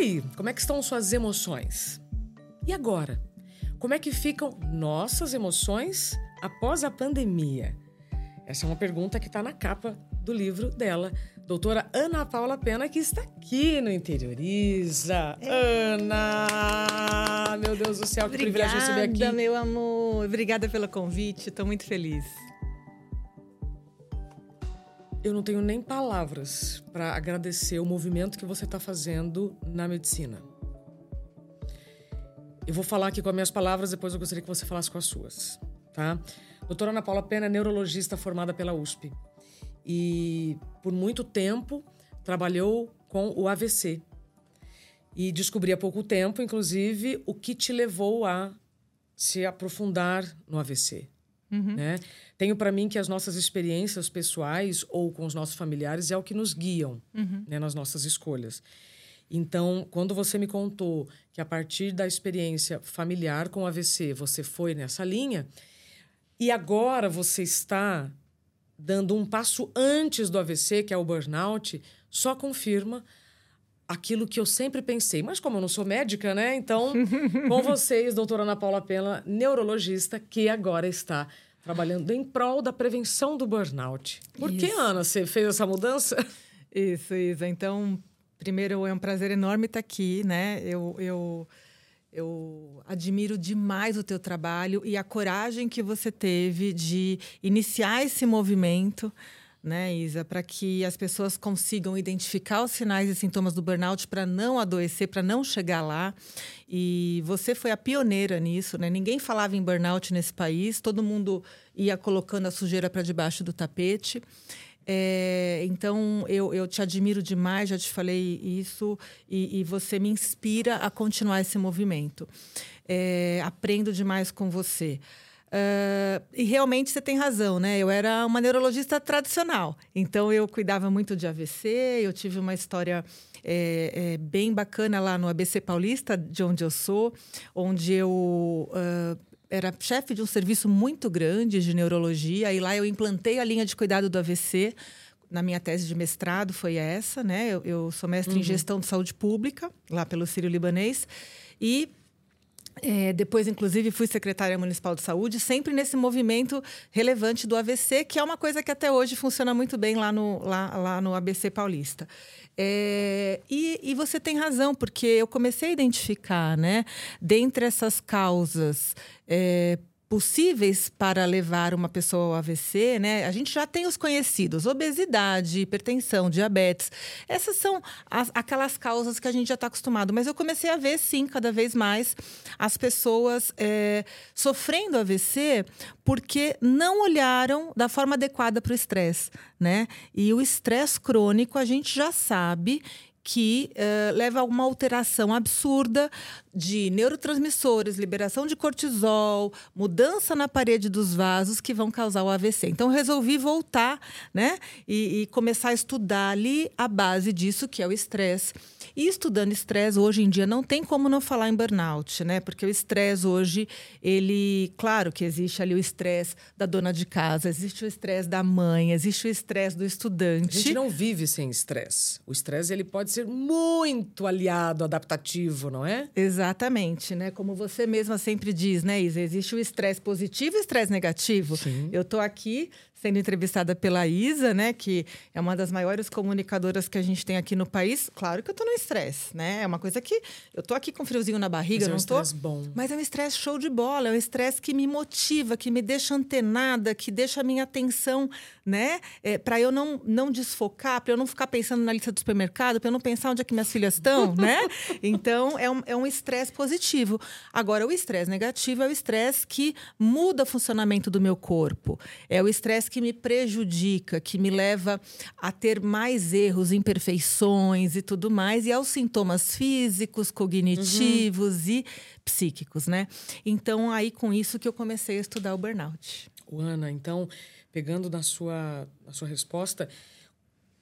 aí? Como é que estão suas emoções? E agora? Como é que ficam nossas emoções após a pandemia? Essa é uma pergunta que está na capa do livro dela, doutora Ana Paula Pena, que está aqui no Interioriza. É. Ana! Meu Deus do céu, que Obrigada, privilégio receber aqui. Obrigada, meu amor. Obrigada pelo convite. Estou muito feliz. Eu não tenho nem palavras para agradecer o movimento que você está fazendo na medicina. Eu vou falar aqui com as minhas palavras, depois eu gostaria que você falasse com as suas, tá? Doutora Ana Paula Pena é neurologista formada pela USP e por muito tempo trabalhou com o AVC. E descobri há pouco tempo, inclusive, o que te levou a se aprofundar no AVC. Uhum. Né? Tenho para mim que as nossas experiências pessoais ou com os nossos familiares é o que nos guiam uhum. né, nas nossas escolhas. Então, quando você me contou que a partir da experiência familiar com o AVC você foi nessa linha, e agora você está dando um passo antes do AVC, que é o burnout, só confirma aquilo que eu sempre pensei. Mas como eu não sou médica, né? Então, com vocês, doutora Ana Paula Pena, neurologista, que agora está trabalhando em prol da prevenção do burnout. Por isso. que, Ana, você fez essa mudança? Isso, Isa. Então, primeiro, é um prazer enorme estar aqui, né? Eu... eu... Eu admiro demais o teu trabalho e a coragem que você teve de iniciar esse movimento, né, Isa, para que as pessoas consigam identificar os sinais e sintomas do burnout para não adoecer, para não chegar lá. E você foi a pioneira nisso, né? Ninguém falava em burnout nesse país, todo mundo ia colocando a sujeira para debaixo do tapete. É, então, eu, eu te admiro demais, já te falei isso, e, e você me inspira a continuar esse movimento. É, aprendo demais com você. Uh, e realmente você tem razão, né? Eu era uma neurologista tradicional, então eu cuidava muito de AVC, eu tive uma história é, é, bem bacana lá no ABC Paulista, de onde eu sou, onde eu uh, era chefe de um serviço muito grande de neurologia, e lá eu implantei a linha de cuidado do AVC. Na minha tese de mestrado foi essa, né? Eu, eu sou mestre uhum. em gestão de saúde pública, lá pelo Sírio Libanês. E é, depois, inclusive, fui secretária municipal de saúde, sempre nesse movimento relevante do AVC, que é uma coisa que até hoje funciona muito bem lá no, lá, lá no ABC Paulista. É, e, e, você tem razão, porque eu comecei a identificar, né, dentre essas causas é, possíveis para levar uma pessoa ao AVC, né? A gente já tem os conhecidos: obesidade, hipertensão, diabetes. Essas são as, aquelas causas que a gente já está acostumado. Mas eu comecei a ver, sim, cada vez mais as pessoas é, sofrendo AVC porque não olharam da forma adequada para o estresse, né? E o estresse crônico a gente já sabe que uh, leva a uma alteração absurda de neurotransmissores, liberação de cortisol, mudança na parede dos vasos que vão causar o AVC. Então, resolvi voltar né, e, e começar a estudar ali a base disso, que é o estresse. E estudando estresse, hoje em dia, não tem como não falar em burnout, né? Porque o estresse hoje, ele. Claro que existe ali o estresse da dona de casa, existe o estresse da mãe, existe o estresse do estudante. A gente não vive sem estresse. O estresse ele pode ser muito aliado, adaptativo, não é? Exatamente. Né? Como você mesma sempre diz, né, Isa? Existe o estresse positivo e o estresse negativo. Sim. Eu estou aqui sendo entrevistada pela Isa, né, que é uma das maiores comunicadoras que a gente tem aqui no país. Claro que eu tô no estresse, né? É uma coisa que eu tô aqui com friozinho na barriga, mas não é um tô. bom. Mas é um estresse show de bola, é um estresse que me motiva, que me deixa antenada, que deixa a minha atenção, né, é, para eu não não desfocar, para eu não ficar pensando na lista do supermercado, para eu não pensar onde é que minhas filhas estão, né? Então é um é um estresse positivo. Agora o estresse negativo é o estresse que muda o funcionamento do meu corpo. É o estresse que me prejudica, que me leva a ter mais erros, imperfeições e tudo mais, e aos sintomas físicos, cognitivos uhum. e psíquicos, né? Então, aí com isso que eu comecei a estudar o burnout. Ana, então, pegando na sua, na sua resposta,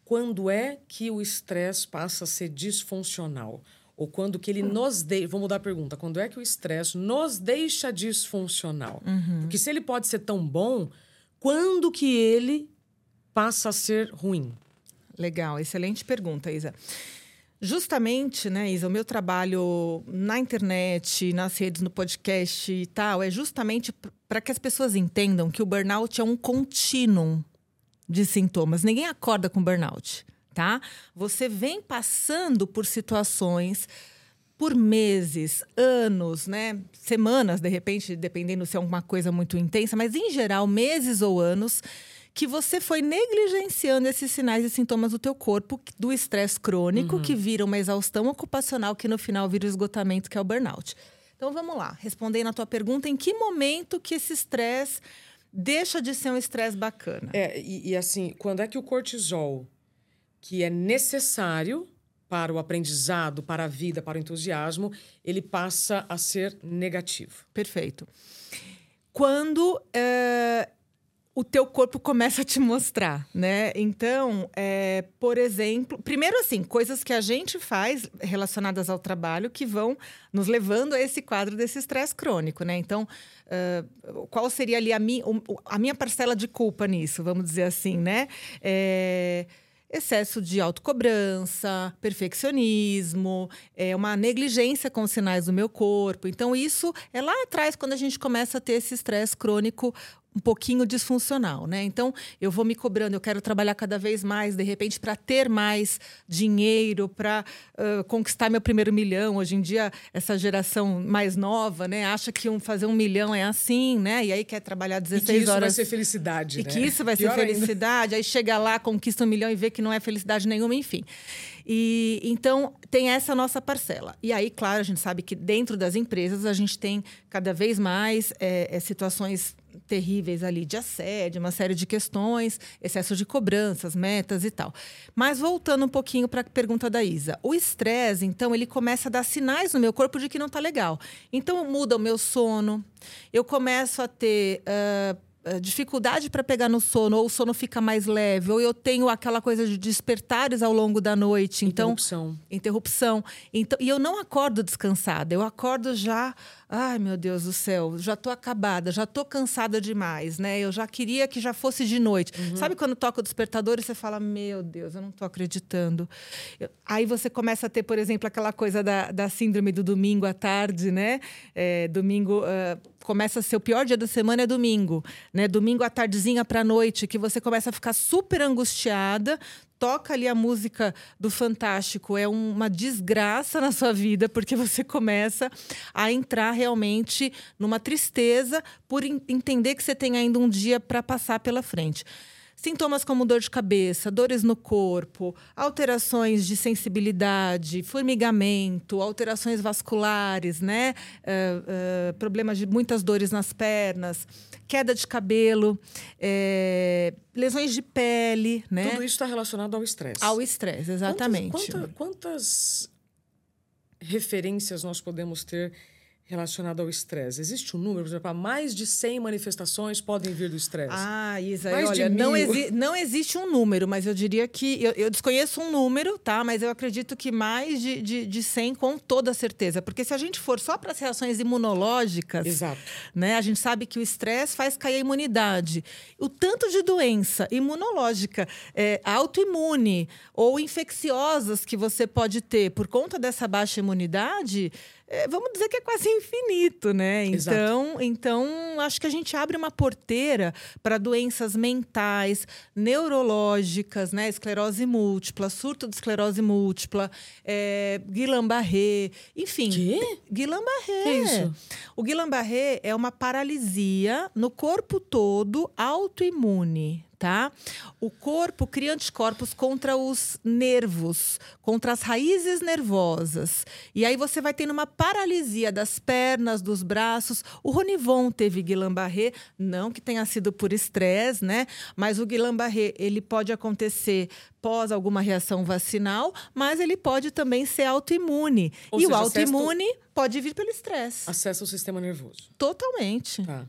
quando é que o estresse passa a ser disfuncional? Ou quando que ele nos deixa. Vou mudar a pergunta. Quando é que o estresse nos deixa disfuncional? Uhum. Porque se ele pode ser tão bom, quando que ele passa a ser ruim? Legal, excelente pergunta, Isa. Justamente, né, Isa, o meu trabalho na internet, nas redes, no podcast e tal, é justamente para que as pessoas entendam que o burnout é um contínuo de sintomas. Ninguém acorda com burnout, tá? Você vem passando por situações por meses, anos, né? Semanas, de repente, dependendo se é uma coisa muito intensa, mas em geral, meses ou anos que você foi negligenciando esses sinais e sintomas do teu corpo do estresse crônico, uhum. que vira uma exaustão ocupacional, que no final vira o esgotamento, que é o burnout. Então vamos lá, respondendo a tua pergunta, em que momento que esse estresse deixa de ser um estresse bacana? É, e, e assim, quando é que o cortisol, que é necessário para o aprendizado, para a vida, para o entusiasmo, ele passa a ser negativo. Perfeito. Quando é, o teu corpo começa a te mostrar, né? Então, é, por exemplo, primeiro assim, coisas que a gente faz relacionadas ao trabalho que vão nos levando a esse quadro desse estresse crônico, né? Então, uh, qual seria ali a, mi, a minha parcela de culpa nisso, vamos dizer assim, né? É excesso de autocobrança, perfeccionismo, é uma negligência com os sinais do meu corpo. Então, isso é lá atrás, quando a gente começa a ter esse estresse crônico um pouquinho disfuncional, né? Então, eu vou me cobrando, eu quero trabalhar cada vez mais, de repente, para ter mais dinheiro, para uh, conquistar meu primeiro milhão. Hoje em dia, essa geração mais nova, né, acha que um, fazer um milhão é assim, né? E aí quer trabalhar 16 horas. E isso horas. vai ser felicidade, E né? que isso vai Pior ser felicidade. Ainda. Aí chega lá, conquista um milhão e vê que não é felicidade nenhuma, enfim. E então tem essa nossa parcela. E aí, claro, a gente sabe que dentro das empresas a gente tem cada vez mais é, é, situações terríveis ali de assédio, uma série de questões, excesso de cobranças, metas e tal. Mas voltando um pouquinho para a pergunta da Isa, o estresse, então, ele começa a dar sinais no meu corpo de que não está legal. Então muda o meu sono, eu começo a ter uh, dificuldade para pegar no sono, ou o sono fica mais leve, ou eu tenho aquela coisa de despertares ao longo da noite. Então, interrupção. Interrupção. Então, e eu não acordo descansada, eu acordo já Ai, meu Deus do céu, já tô acabada, já tô cansada demais, né? Eu já queria que já fosse de noite. Uhum. Sabe quando toca o despertador e você fala, meu Deus, eu não tô acreditando. Eu... Aí você começa a ter, por exemplo, aquela coisa da, da síndrome do domingo à tarde, né? É, domingo uh, começa a ser o pior dia da semana é domingo, né? Domingo à tardezinha para noite, que você começa a ficar super angustiada, toca ali a música do Fantástico, é uma desgraça na sua vida, porque você começa a entrar realmente numa tristeza por entender que você tem ainda um dia para passar pela frente. Sintomas como dor de cabeça, dores no corpo, alterações de sensibilidade, formigamento, alterações vasculares, né? Uh, uh, problemas de muitas dores nas pernas, queda de cabelo, é, lesões de pele, né? Tudo isso está relacionado ao estresse. Ao estresse, exatamente. Quantas, quanta, quantas referências nós podemos ter relacionado ao estresse? Existe um número? Por exemplo, mais de 100 manifestações podem vir do estresse. Ah, Isa, mais olha, não, exi não existe um número, mas eu diria que... Eu, eu, desconheço um número, tá? Mas eu acredito que mais de, de, de 100 com toda certeza. Porque se a gente for só para as reações imunológicas... Exato. Né, a gente sabe que o estresse faz cair a imunidade. O tanto de doença imunológica, é, autoimune ou infecciosas que você pode ter por conta dessa baixa imunidade vamos dizer que é quase infinito, né? Então, então acho que a gente abre uma porteira para doenças mentais, neurológicas, né? Esclerose múltipla, surto de esclerose múltipla, é, Guillain-Barré, enfim. Que? Guillain-Barré. Que isso? O Guillain-Barré é uma paralisia no corpo todo autoimune, tá? O corpo cria anticorpos contra os nervos, contra as raízes nervosas. E aí você vai tendo uma paralisia das pernas, dos braços. O Ronivon teve Guillain-Barré, não que tenha sido por estresse, né? Mas o Guillain-Barré, ele pode acontecer pós alguma reação vacinal, mas ele pode também ser autoimune. Ou e seja, o autoimune pode vir pelo estresse. Acessa o sistema nervoso. Totalmente. Tá.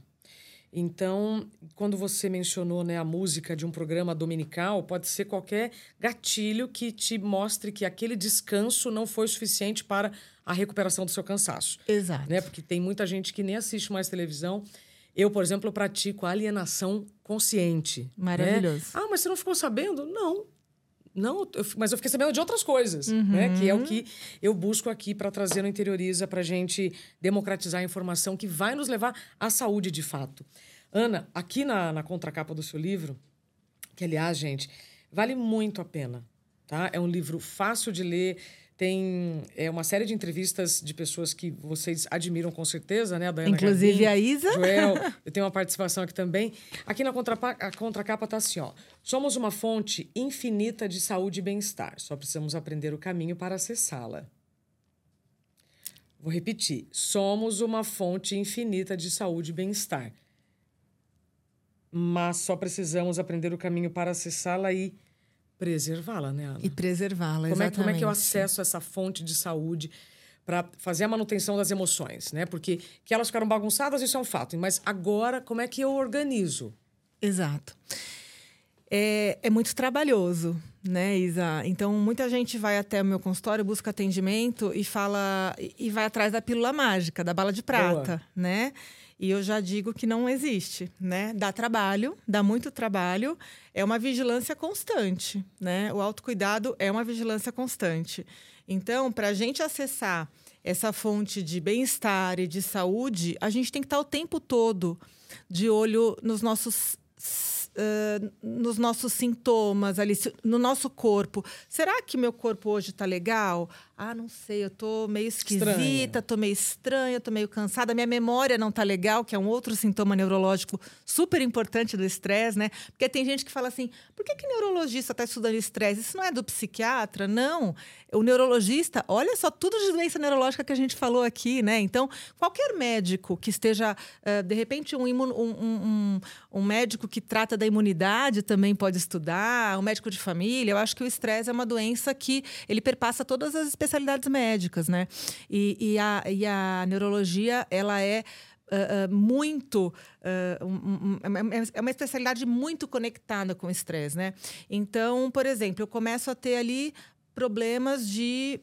Então, quando você mencionou né, a música de um programa dominical, pode ser qualquer gatilho que te mostre que aquele descanso não foi suficiente para a recuperação do seu cansaço. Exato. Né? Porque tem muita gente que nem assiste mais televisão. Eu, por exemplo, pratico alienação consciente. Né? Maravilhoso. Né? Ah, mas você não ficou sabendo? Não. Não, eu, mas eu fiquei sabendo de outras coisas, uhum. né? Que é o que eu busco aqui para trazer no Interioriza, para gente democratizar a informação que vai nos levar à saúde de fato. Ana, aqui na, na contracapa do seu livro, que aliás, gente, vale muito a pena, tá? É um livro fácil de ler, tem é, uma série de entrevistas de pessoas que vocês admiram com certeza, né? A Dayana Inclusive a Isa. Joel, eu tenho uma participação aqui também. Aqui na contrapa, a contracapa está assim, ó. Somos uma fonte infinita de saúde e bem-estar. Só precisamos aprender o caminho para acessá-la. Vou repetir. Somos uma fonte infinita de saúde e bem-estar. Mas só precisamos aprender o caminho para acessá-la e preservá-la, né, Ana? E preservá-la, como é, como é que eu acesso essa fonte de saúde para fazer a manutenção das emoções, né? Porque que elas ficaram bagunçadas, isso é um fato. Mas agora, como é que eu organizo? Exato. É, é muito trabalhoso, né, Isa? Então, muita gente vai até o meu consultório, busca atendimento e fala... E vai atrás da pílula mágica, da bala de prata, Boa. né? E eu já digo que não existe, né? Dá trabalho, dá muito trabalho, é uma vigilância constante, né? O autocuidado é uma vigilância constante. Então, para a gente acessar essa fonte de bem-estar e de saúde, a gente tem que estar o tempo todo de olho nos nossos uh, nos nossos sintomas ali, no nosso corpo. Será que meu corpo hoje está legal? Ah, não sei, eu tô meio esquisita, estranha. tô meio estranha, tô meio cansada, minha memória não tá legal, que é um outro sintoma neurológico super importante do estresse, né? Porque tem gente que fala assim: por que, que neurologista está estudando estresse? Isso não é do psiquiatra? Não. O neurologista, olha só tudo de doença neurológica que a gente falou aqui, né? Então, qualquer médico que esteja, uh, de repente, um, imun, um, um, um médico que trata da imunidade também pode estudar, um médico de família. Eu acho que o estresse é uma doença que ele perpassa todas as especialidades especialidades médicas, né? E, e, a, e a neurologia, ela é Uh, uh, muito. Uh, um, um, é uma especialidade muito conectada com o estresse, né? Então, por exemplo, eu começo a ter ali problemas de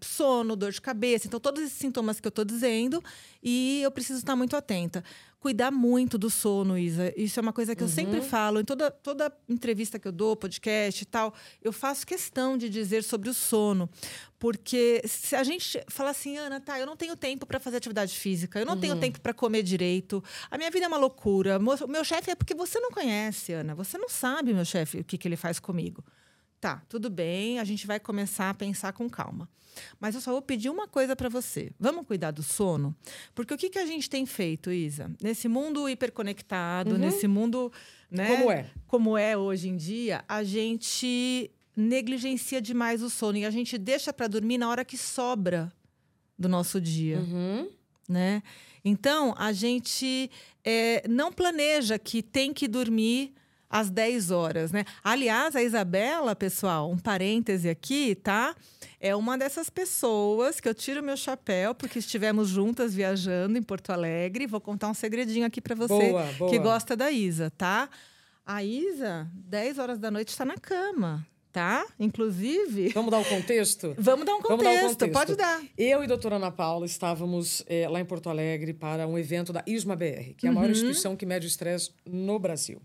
sono, dor de cabeça. Então, todos esses sintomas que eu estou dizendo, e eu preciso estar muito atenta cuidar muito do sono, Isa. Isso é uma coisa que uhum. eu sempre uhum. falo em toda, toda entrevista que eu dou, podcast e tal. Eu faço questão de dizer sobre o sono. Porque se a gente fala assim, Ana, tá, eu não tenho tempo para fazer atividade física, eu não uhum. tenho tempo para comer direito, a minha vida é uma loucura. O meu chefe é porque você não conhece, Ana. Você não sabe, meu chefe, o que, que ele faz comigo. Tá, tudo bem, a gente vai começar a pensar com calma. Mas eu só vou pedir uma coisa para você. Vamos cuidar do sono? Porque o que, que a gente tem feito, Isa? Nesse mundo hiperconectado, uhum. nesse mundo. Né, como é? Como é hoje em dia, a gente negligencia demais o sono e a gente deixa para dormir na hora que sobra do nosso dia. Uhum. Né? Então, a gente é, não planeja que tem que dormir às 10 horas, né? Aliás, a Isabela, pessoal, um parêntese aqui, tá? É uma dessas pessoas que eu tiro meu chapéu porque estivemos juntas viajando em Porto Alegre. Vou contar um segredinho aqui para você boa, boa. que gosta da Isa, tá? A Isa, 10 horas da noite, está na cama tá? Inclusive. Vamos dar o um contexto? Vamos dar um contexto, dar um contexto. pode dar. Eu e a doutora Ana Paula estávamos é, lá em Porto Alegre para um evento da ISMA BR, que é a maior uhum. instituição que mede o estresse no Brasil.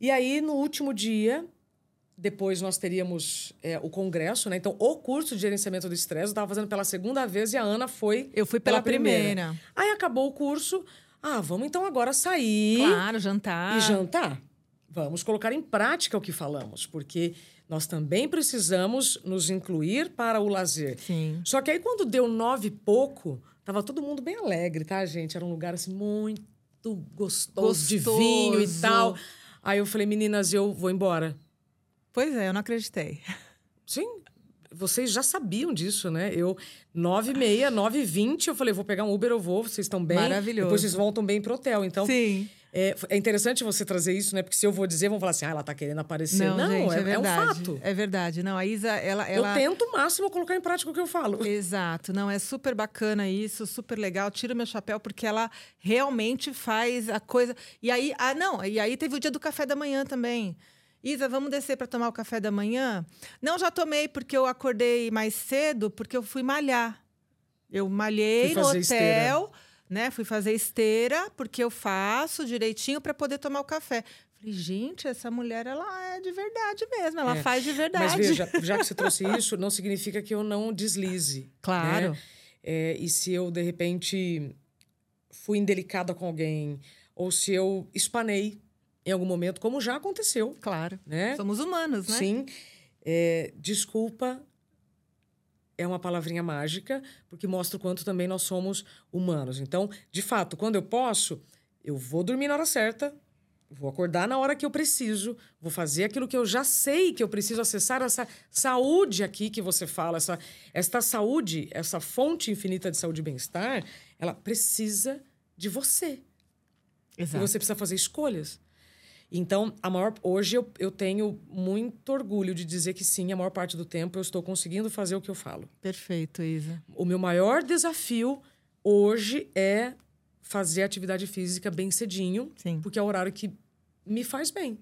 E aí, no último dia, depois nós teríamos é, o congresso, né? Então, o curso de gerenciamento do estresse eu estava fazendo pela segunda vez e a Ana foi. Eu fui pela, pela primeira. primeira. Aí acabou o curso. Ah, vamos então agora sair. Claro, jantar. E jantar. Vamos colocar em prática o que falamos, porque nós também precisamos nos incluir para o lazer. Sim. Só que aí, quando deu nove e pouco, tava todo mundo bem alegre, tá, gente? Era um lugar assim muito gostoso, gostoso. de vinho e tal. Aí eu falei, meninas, eu vou embora. Pois é, eu não acreditei. Sim, vocês já sabiam disso, né? Eu, nove e meia, nove e vinte, eu falei, vou pegar um Uber, eu vou, vocês estão bem. Maravilhoso. Depois vocês voltam bem pro hotel. Então, Sim. É, é, interessante você trazer isso, né? Porque se eu vou dizer, vão falar assim, ah, ela tá querendo aparecer. Não, não gente, é, é, é, um fato. É verdade. Não, a Isa, ela, ela... Eu tento o máximo colocar em prática o que eu falo. Exato. Não, é super bacana isso, super legal. Tiro meu chapéu porque ela realmente faz a coisa... E aí, ah, não, e aí teve o dia do café da manhã também. Isa, vamos descer para tomar o café da manhã? Não, já tomei porque eu acordei mais cedo, porque eu fui malhar. Eu malhei no hotel... Esteira né? Fui fazer esteira, porque eu faço direitinho para poder tomar o café. Falei, gente, essa mulher, ela é de verdade mesmo, ela é. faz de verdade. Mas veja, já que você trouxe isso, não significa que eu não deslize. Claro. Né? É, e se eu, de repente, fui indelicada com alguém, ou se eu espanei em algum momento, como já aconteceu. Claro. Né? Somos humanos, né? Sim. É, desculpa é uma palavrinha mágica, porque mostra o quanto também nós somos humanos. Então, de fato, quando eu posso, eu vou dormir na hora certa, vou acordar na hora que eu preciso, vou fazer aquilo que eu já sei que eu preciso acessar essa saúde aqui que você fala, essa esta saúde, essa fonte infinita de saúde e bem-estar, ela precisa de você. Exato. E você precisa fazer escolhas. Então, a maior, hoje eu, eu tenho muito orgulho de dizer que sim, a maior parte do tempo eu estou conseguindo fazer o que eu falo. Perfeito, Isa. O meu maior desafio hoje é fazer atividade física bem cedinho, sim. porque é o horário que me faz bem.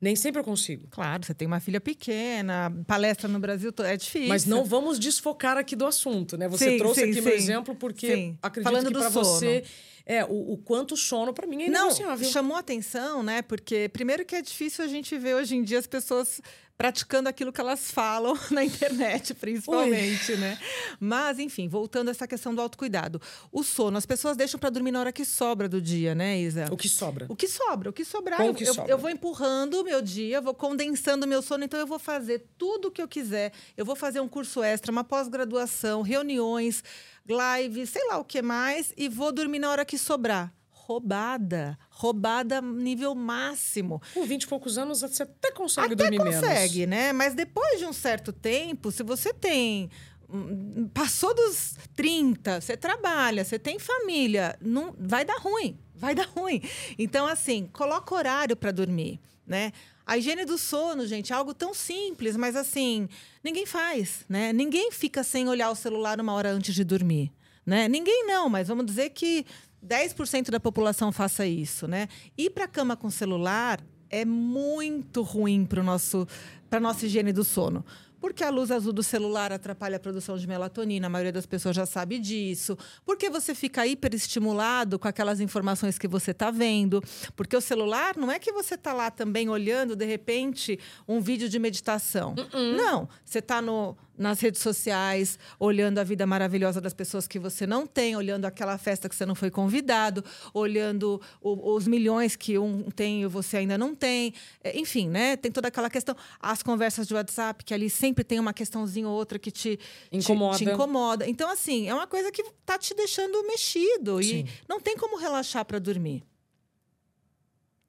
Nem sempre eu consigo. Claro, você tem uma filha pequena, palestra no Brasil é difícil. Mas não vamos desfocar aqui do assunto, né? Você sim, trouxe sim, aqui sim. meu exemplo porque acredito Falando que para você é, o, o quanto sono para mim é. Não, chamou atenção, né? Porque primeiro que é difícil a gente ver hoje em dia as pessoas praticando aquilo que elas falam na internet, principalmente, Ui. né? Mas, enfim, voltando a essa questão do autocuidado. O sono, as pessoas deixam para dormir na hora que sobra do dia, né, Isa? O que sobra? O que sobra, o que sobrar. Como eu, que eu, sobra? eu vou empurrando o meu dia, vou condensando o meu sono, então eu vou fazer tudo o que eu quiser. Eu vou fazer um curso extra, uma pós-graduação, reuniões, lives, sei lá o que mais, e vou dormir na hora que sobrar roubada. Roubada nível máximo. Com 20 e poucos anos, você até consegue até dormir consegue, menos. consegue, né? Mas depois de um certo tempo, se você tem hum, passou dos 30, você trabalha, você tem família, não vai dar ruim, vai dar ruim. Então assim, coloca horário para dormir, né? A higiene do sono, gente, é algo tão simples, mas assim, ninguém faz, né? Ninguém fica sem olhar o celular uma hora antes de dormir, né? Ninguém não, mas vamos dizer que 10% da população faça isso, né? Ir para a cama com celular é muito ruim para nosso para nossa higiene do sono porque a luz azul do celular atrapalha a produção de melatonina, a maioria das pessoas já sabe disso. Porque você fica hiperestimulado com aquelas informações que você está vendo. Porque o celular não é que você está lá também olhando, de repente, um vídeo de meditação. Uh -uh. Não, você está no nas redes sociais, olhando a vida maravilhosa das pessoas que você não tem, olhando aquela festa que você não foi convidado, olhando o, os milhões que um tem e você ainda não tem. É, enfim, né? Tem toda aquela questão. As conversas de WhatsApp, que ali sempre tem uma questãozinha ou outra que te incomoda. Te, te incomoda. Então, assim, é uma coisa que tá te deixando mexido Sim. e não tem como relaxar para dormir.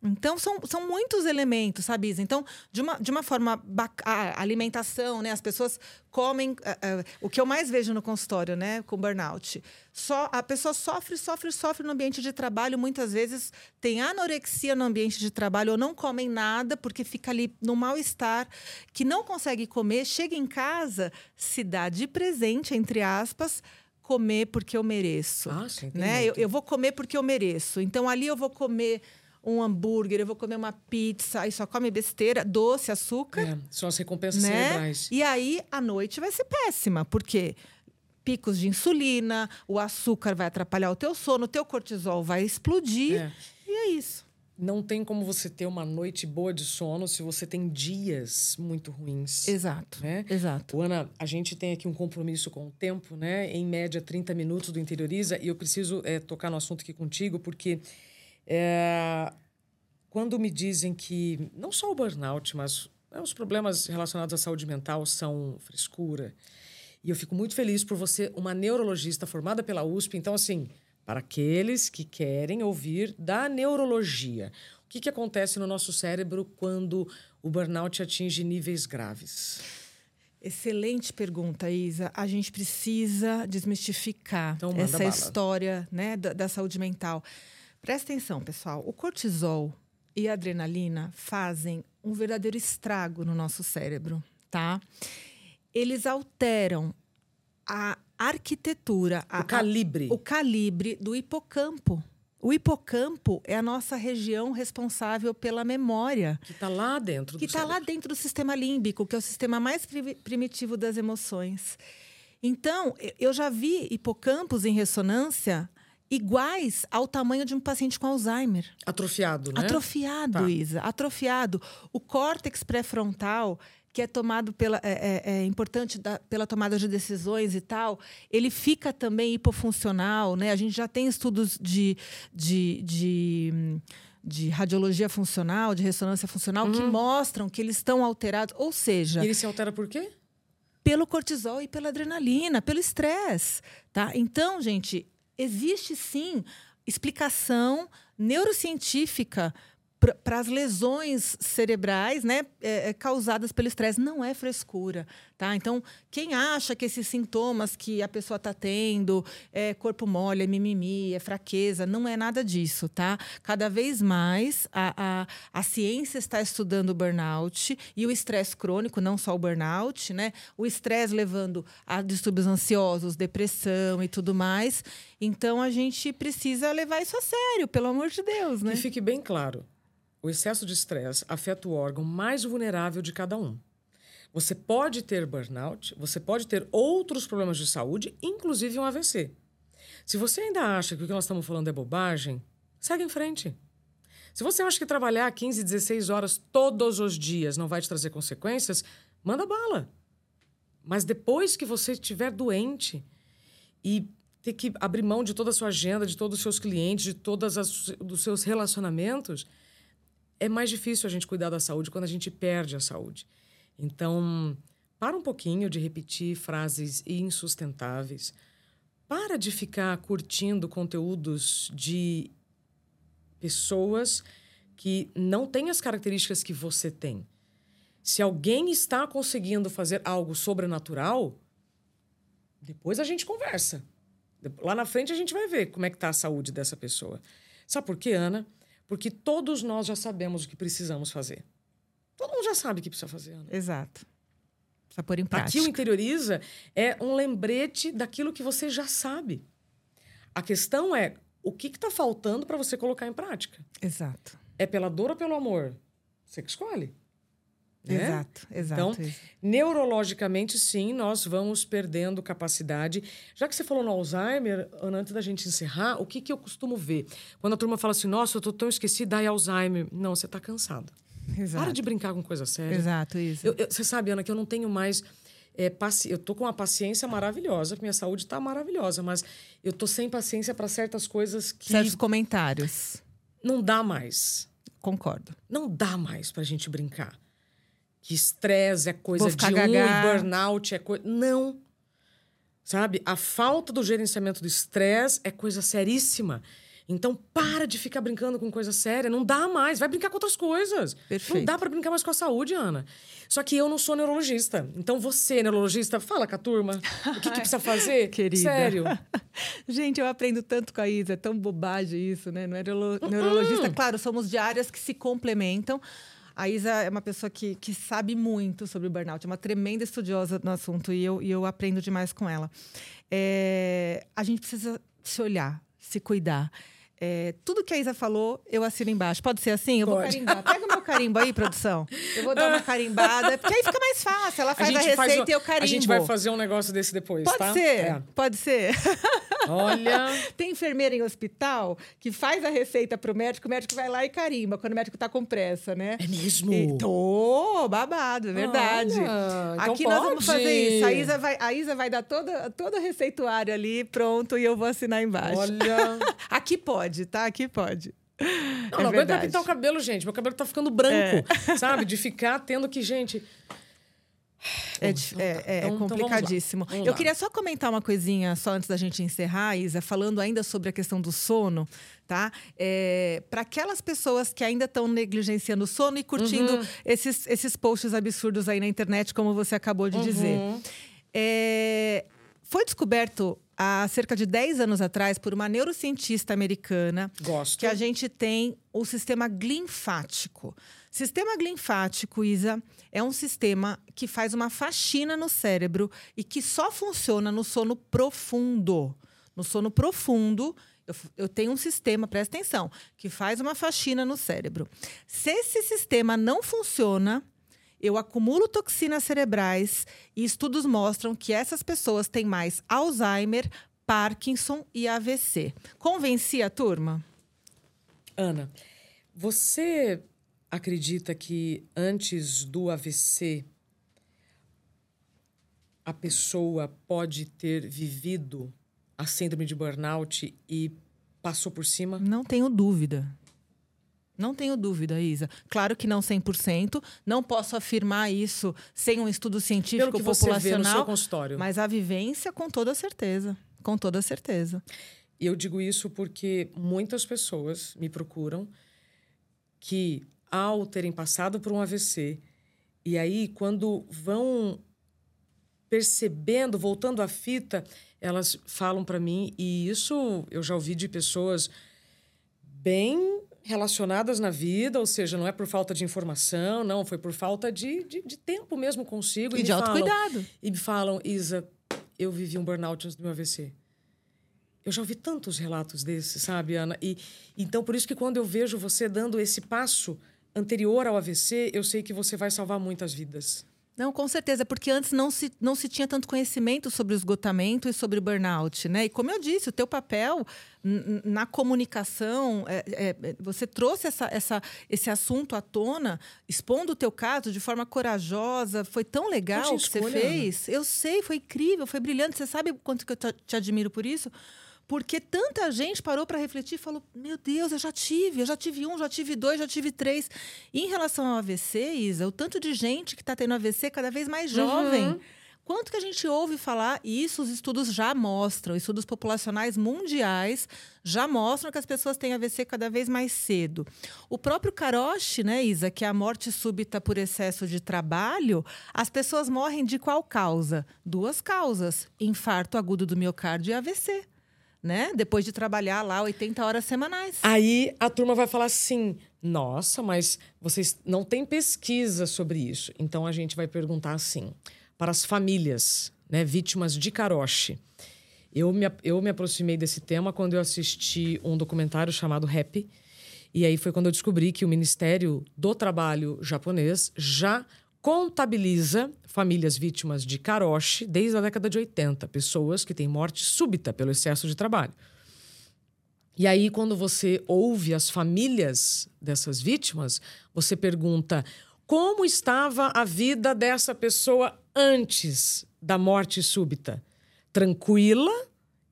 Então, são, são muitos elementos, sabe, Isa? Então, de uma, de uma forma... A alimentação, né? As pessoas comem... Uh, uh, o que eu mais vejo no consultório, né? Com burnout. Só, a pessoa sofre, sofre, sofre no ambiente de trabalho. Muitas vezes tem anorexia no ambiente de trabalho ou não comem nada porque fica ali no mal-estar, que não consegue comer. Chega em casa, se dá de presente, entre aspas, comer porque eu mereço. Ah, sim, né? Eu, eu vou comer porque eu mereço. Então, ali eu vou comer um hambúrguer, eu vou comer uma pizza, aí só come besteira, doce, açúcar. É, são as recompensas né? cerebrais. E aí a noite vai ser péssima, porque picos de insulina, o açúcar vai atrapalhar o teu sono, o teu cortisol vai explodir. É. E é isso. Não tem como você ter uma noite boa de sono se você tem dias muito ruins. Exato. Né? Exato. Ana, a gente tem aqui um compromisso com o tempo, né? Em média, 30 minutos do Interioriza. E eu preciso é, tocar no assunto aqui contigo, porque é, quando me dizem que não só o burnout, mas né, os problemas relacionados à saúde mental são frescura. E eu fico muito feliz por você, uma neurologista formada pela USP. Então, assim, para aqueles que querem ouvir da neurologia, o que, que acontece no nosso cérebro quando o burnout atinge níveis graves? Excelente pergunta, Isa. A gente precisa desmistificar então, essa bala. história né, da, da saúde mental. Presta atenção, pessoal. O cortisol e a adrenalina fazem um verdadeiro estrago no nosso cérebro, tá? Eles alteram a arquitetura, o a, calibre, a, o calibre do hipocampo. O hipocampo é a nossa região responsável pela memória. Que está lá dentro. Que está lá dentro do sistema límbico, que é o sistema mais primitivo das emoções. Então, eu já vi hipocampos em ressonância iguais ao tamanho de um paciente com Alzheimer. Atrofiado, né? Atrofiado, Tá. Isa. Atrofiado. O córtex pré-frontal, que é tomado pela. É, é- é importante da- pela tomada de decisões e tal, ele fica também hipofuncional, né? A gente já tem estudos de. de, de de radiologia funcional, de ressonância funcional, que mostram que eles estão alterados. Ou seja, E ele se altera por quê? pelo cortisol e pela adrenalina, pelo estresse, tá? Então, gente, existe sim explicação neurocientífica para as lesões cerebrais, né, é, é, causadas pelo estresse. Não é frescura, tá? Então, quem acha que esses sintomas que a pessoa está tendo, é corpo mole, é mimimi, é fraqueza, não é nada disso, tá? Cada vez mais a, a, a ciência está estudando o burnout e o estresse crônico, não só o burnout, né? O estresse levando a distúrbios ansiosos, depressão e tudo mais. Então, a gente precisa levar isso a sério, pelo amor de Deus, né? Que fique bem claro: o excesso de estresse afeta o órgão mais vulnerável de cada um. Você pode ter burnout, você pode ter outros problemas de saúde, inclusive um AVC. Se você ainda acha que o que nós estamos falando é bobagem, segue em frente. Se você acha que trabalhar 15, 16 horas todos os dias não vai te trazer consequências, manda bala. Mas depois que você estiver doente e ter que abrir mão de toda a sua agenda, de todos os seus clientes, de todos os seus relacionamentos, é mais difícil a gente cuidar da saúde quando a gente perde a saúde. Então, para um pouquinho de repetir frases insustentáveis. Para de ficar curtindo conteúdos de pessoas que não têm as características que você tem. Se alguém está conseguindo fazer algo sobrenatural, depois a gente conversa. Lá na frente a gente vai ver como é que está a saúde dessa pessoa. Sabe por quê, Ana? Porque todos nós já sabemos o que precisamos fazer. Todo mundo já sabe o que precisa fazer, Ana. Exato. Precisa pôr em Aqui prática. o interioriza é um lembrete daquilo que você já sabe. A questão é o que está faltando para você colocar em prática. Exato. É pela dor ou pelo amor? Você que escolhe. Né? Exato, exato. Então, Isa. Neurologicamente, sim, nós vamos perdendo capacidade. Já que você falou no Alzheimer, Ana, antes da gente encerrar, o que, que eu costumo ver? Quando a turma fala assim, nossa, eu tô tão esquecida, ai, Alzheimer. Não, você tá cansada. Exato. Para de brincar com coisa séria. Exato, Isa. Eu- eu- você sabe, Ana, que eu não tenho mais. é. Eu tô com uma paciência maravilhosa, minha saúde tá maravilhosa, mas eu tô sem paciência para certas coisas que Certos comentários. não dá mais. Concordo. Não dá mais pra gente brincar. Que estresse é coisa de ficar um, gaga. e burnout é coisa. Não. Sabe? A falta do gerenciamento do estresse é coisa seríssima. Então, para de ficar brincando com coisa séria. Não dá mais. Vai brincar com outras coisas. Perfeito. Não dá pra brincar mais com a saúde, Ana. Só que eu não sou neurologista. Então, você, neurologista, fala com a turma. O que, que precisa fazer? Querida. Sério. Gente, eu aprendo tanto com a Isa, é tão bobagem isso, né? Neurolo- Neurologista, claro, somos de áreas que se complementam. A Isa é uma pessoa que, que sabe muito sobre o burnout, é uma tremenda estudiosa no assunto e eu, e eu aprendo demais com ela. É, a gente precisa se olhar, se cuidar. É, tudo que a Isa falou, eu assino embaixo. Pode ser assim? Eu vou Pode. carimbar. Pega o meu carimbo aí, produção. Eu vou dar uma carimbada, porque aí fica mais fácil. Ela faz a, faz receita um- e eu carimbo. A gente vai fazer um negócio desse depois, Pode tá? ser, É. pode ser. Olha. Tem enfermeira em hospital que faz a receita pro médico, o médico vai lá e carimba, quando o médico tá com pressa, né? É mesmo? E- Tô, babado, é verdade. Olha, então Aqui nós vamos pode. fazer isso. A Isa vai, a Isa vai dar toda, todo o receituário ali, pronto, e eu vou assinar embaixo. Olha. Aqui pode, tá? Aqui pode. Não, É não verdade. pintar o cabelo, gente. Meu cabelo tá ficando branco, sabe? De ficar tendo que, gente. É, então é- é Então- então vamos lá. complicadíssimo. Eu lá. queria só comentar uma coisinha só antes da gente encerrar, Isa, falando ainda sobre a questão do sono, tá? É, Para aquelas pessoas que ainda estão negligenciando o sono e curtindo Uhum. esses, esses posts absurdos aí na internet, como você acabou de dizer. Uhum. É, foi descoberto há cerca de 10 anos atrás por uma neurocientista americana Gosto. que a gente tem o sistema glinfático. Sistema glinfático, Isa, é um sistema que faz uma faxina no cérebro e que só funciona no sono profundo. No sono profundo, eu, eu tenho um sistema, presta atenção, que faz uma faxina no cérebro. Se esse sistema não funciona, eu acumulo toxinas cerebrais e estudos mostram que essas pessoas têm mais Alzheimer, Parkinson e AVC. Convenci a turma? Ana, você acredita que antes do AVC a pessoa pode ter vivido a síndrome de burnout e passou por cima? Não tenho dúvida. Não tenho dúvida, Isa. Claro que não 100%. Não posso afirmar isso sem um estudo científico Pelo que populacional. Você vê no seu consultório. Mas a vivência, com toda certeza. Com toda certeza. E eu digo isso porque muitas pessoas me procuram que, ao terem passado por um AVC, e aí, quando vão percebendo, voltando à fita, elas falam para mim, e isso eu já ouvi de pessoas bem relacionadas na vida, ou seja, não é por falta de informação, não, foi por falta de, de, de tempo mesmo consigo. E, e de autocuidado. E me falam, Isa, eu vivi um burnout antes do meu AVC. Eu já ouvi tantos relatos desses, sabe, Ana? E então por isso que quando eu vejo você dando esse passo anterior ao AVC, eu sei que você vai salvar muitas vidas. Não, com certeza, porque antes não se, não se tinha tanto conhecimento sobre o esgotamento e sobre o burnout, né? E como eu disse, o teu papel na comunicação, é, é, você trouxe essa, essa, esse assunto à tona, expondo o teu caso de forma corajosa, foi tão legal o que você fez. Ana. Eu sei, foi incrível, foi brilhante. Você sabe quanto que eu te admiro por isso? Porque tanta gente parou para refletir e falou: Meu Deus, eu já tive, eu já tive um, já tive dois, já tive três. E em relação ao AVC, Isa, o tanto de gente que está tendo AVC cada vez mais jovem. Uhum. Quanto que a gente ouve falar, e isso os estudos já mostram, estudos populacionais mundiais já mostram que as pessoas têm AVC cada vez mais cedo. O próprio caroche, né, Isa, que é a morte súbita por excesso de trabalho, as pessoas morrem de qual causa? Duas causas: infarto agudo do miocárdio e AVC né? Depois de trabalhar lá 80 horas semanais. Aí a turma vai falar assim: nossa, mas vocês não têm pesquisa sobre isso. Então a gente vai perguntar assim: para as famílias, né, vítimas de caroche. Eu me, eu me aproximei desse tema quando eu assisti um documentário chamado Happy. E aí foi quando eu descobri que o Ministério do Trabalho japonês já contabiliza famílias vítimas de caroche desde a década de 80, pessoas que têm morte súbita pelo excesso de trabalho. E aí, quando você ouve as famílias dessas vítimas, você pergunta como estava a vida dessa pessoa antes da morte súbita? Tranquila?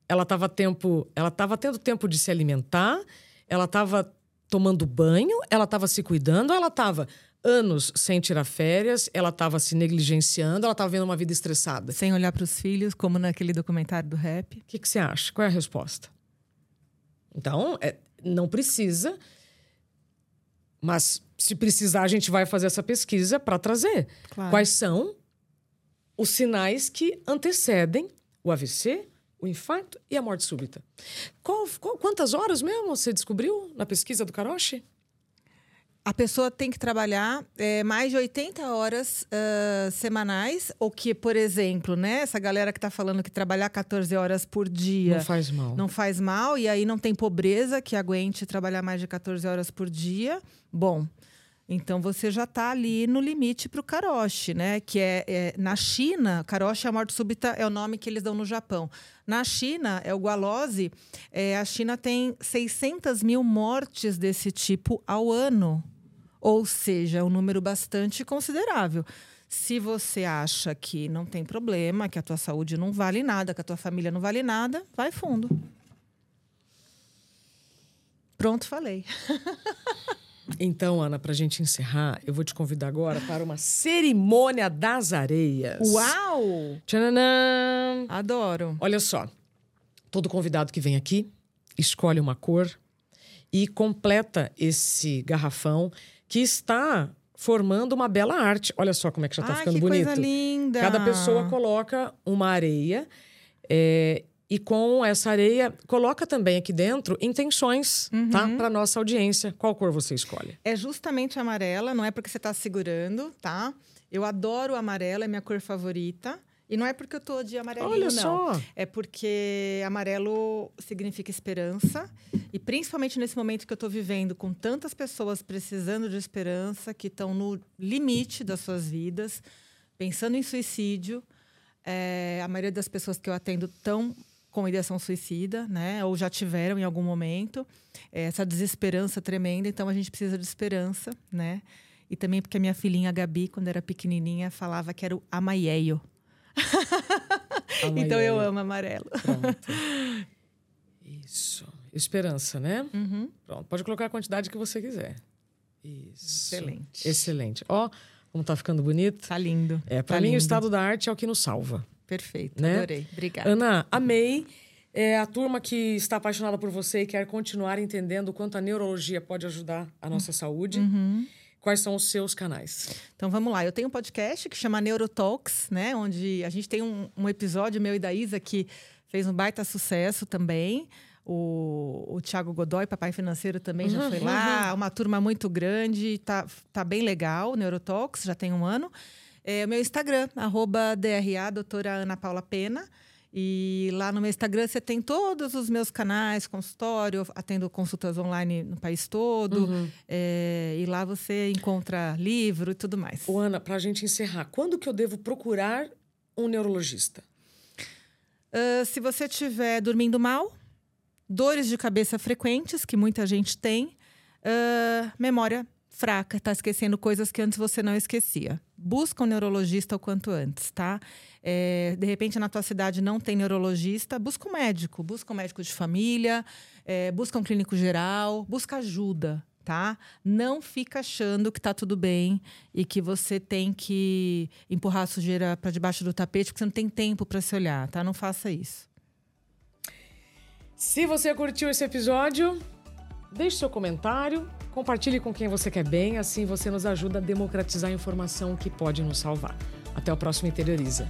Ela estava tempo, ela estava tendo tempo de se alimentar? Ela estava tomando banho? Ela estava se cuidando? Ela estava anos sem tirar férias, ela estava se negligenciando, ela estava vendo uma vida estressada. Sem olhar para os filhos, como naquele documentário do rap. O que, que, você acha? Qual é a resposta? Então, é, não precisa, mas se precisar, a gente vai fazer essa pesquisa para trazer. Claro. Quais são os sinais que antecedem o AVC, o infarto e a morte súbita? Qual, qual, quantas horas mesmo você descobriu na pesquisa do Karoshi? A pessoa tem que trabalhar é, mais de 80 horas uh, semanais, ou que, por exemplo, né, essa galera que está falando que trabalhar 14 horas por dia. Não faz mal. Não faz mal, e aí não tem pobreza que aguente trabalhar mais de 14 horas por dia. Bom. Então você já está ali no limite para o karoshi, né? Que é, é, na China, karoshi a morte súbita é o nome que eles dão no Japão. Na China é o gualose. É, a China tem 600 mil mortes desse tipo ao ano. Ou seja, é um número bastante considerável. Se você acha que não tem problema, que a tua saúde não vale nada, que a tua família não vale nada, vai fundo. Pronto, falei. Então, Ana, para a gente encerrar, eu vou te convidar agora para uma cerimônia das areias. Uau! Tchananã! Adoro. Olha só, todo convidado que vem aqui escolhe uma cor e completa esse garrafão que está formando uma bela arte. Olha só como é que já está ficando que bonito. Coisa linda. Cada pessoa coloca uma areia é, e com essa areia coloca também aqui dentro intenções, tá? uhum. tá? Para nossa audiência. Qual cor você escolhe? É justamente amarela, não é porque você está segurando, tá? Eu adoro amarela, é minha cor favorita. E não é porque eu tô de amarelinho, Olha não. Só. É porque amarelo significa esperança. E principalmente nesse momento que eu estou vivendo, com tantas pessoas precisando de esperança, que estão no limite das suas vidas, pensando em suicídio. É, a maioria das pessoas que eu atendo estão com ideação suicida, né? Ou já tiveram em algum momento. É, essa desesperança tremenda, então a gente precisa de esperança, né? E também porque a minha filhinha Gabi, quando era pequenininha, falava que era o amaieio. então eu amo amarelo. Pronto. Isso. Esperança, né? Uhum. Pronto. Pode colocar a quantidade que você quiser. Isso. Excelente. Excelente. Ó, como tá ficando bonito. Tá lindo. É, para tá mim lindo. o estado da arte é o que nos salva. Perfeito. Né? Adorei. Obrigada. Ana, amei. É a turma que está apaixonada por você e quer continuar entendendo o quanto a neurologia pode ajudar a nossa saúde. Uhum. Quais são os seus canais? Então vamos lá. Eu tenho um podcast que chama Neurotalks, né? Onde a gente tem um, um episódio meu e da Isa que fez um baita sucesso também. O, o Thiago Godoy, papai financeiro, também já Uhum, foi lá. Uma turma muito grande, tá, tá bem legal, Neurotalks, já tem um ano. É, o meu Instagram, arroba DRA, doutora Ana Paula Pena. E lá no meu Instagram você tem todos os meus canais, consultório, atendo consultas online no país todo. Uhum. É, e lá você encontra livro e tudo mais. Ô, Ana, para a gente encerrar, quando que eu devo procurar um neurologista? Uh, se você estiver dormindo mal, dores de cabeça frequentes, que muita gente tem, uh, memória fraca, está esquecendo coisas que antes você não esquecia. Busca um neurologista o quanto antes, tá? É, de repente na tua cidade não tem neurologista, busca um médico, busca um médico de família, é, busca um clínico geral, busca ajuda, tá? Não fica achando que tá tudo bem e que você tem que empurrar a sujeira para debaixo do tapete porque você não tem tempo para se olhar, tá? Não faça isso. Se você curtiu esse episódio, deixe seu comentário, compartilhe com quem você quer bem, assim você nos ajuda a democratizar a informação que pode nos salvar. Até o próximo Interioriza.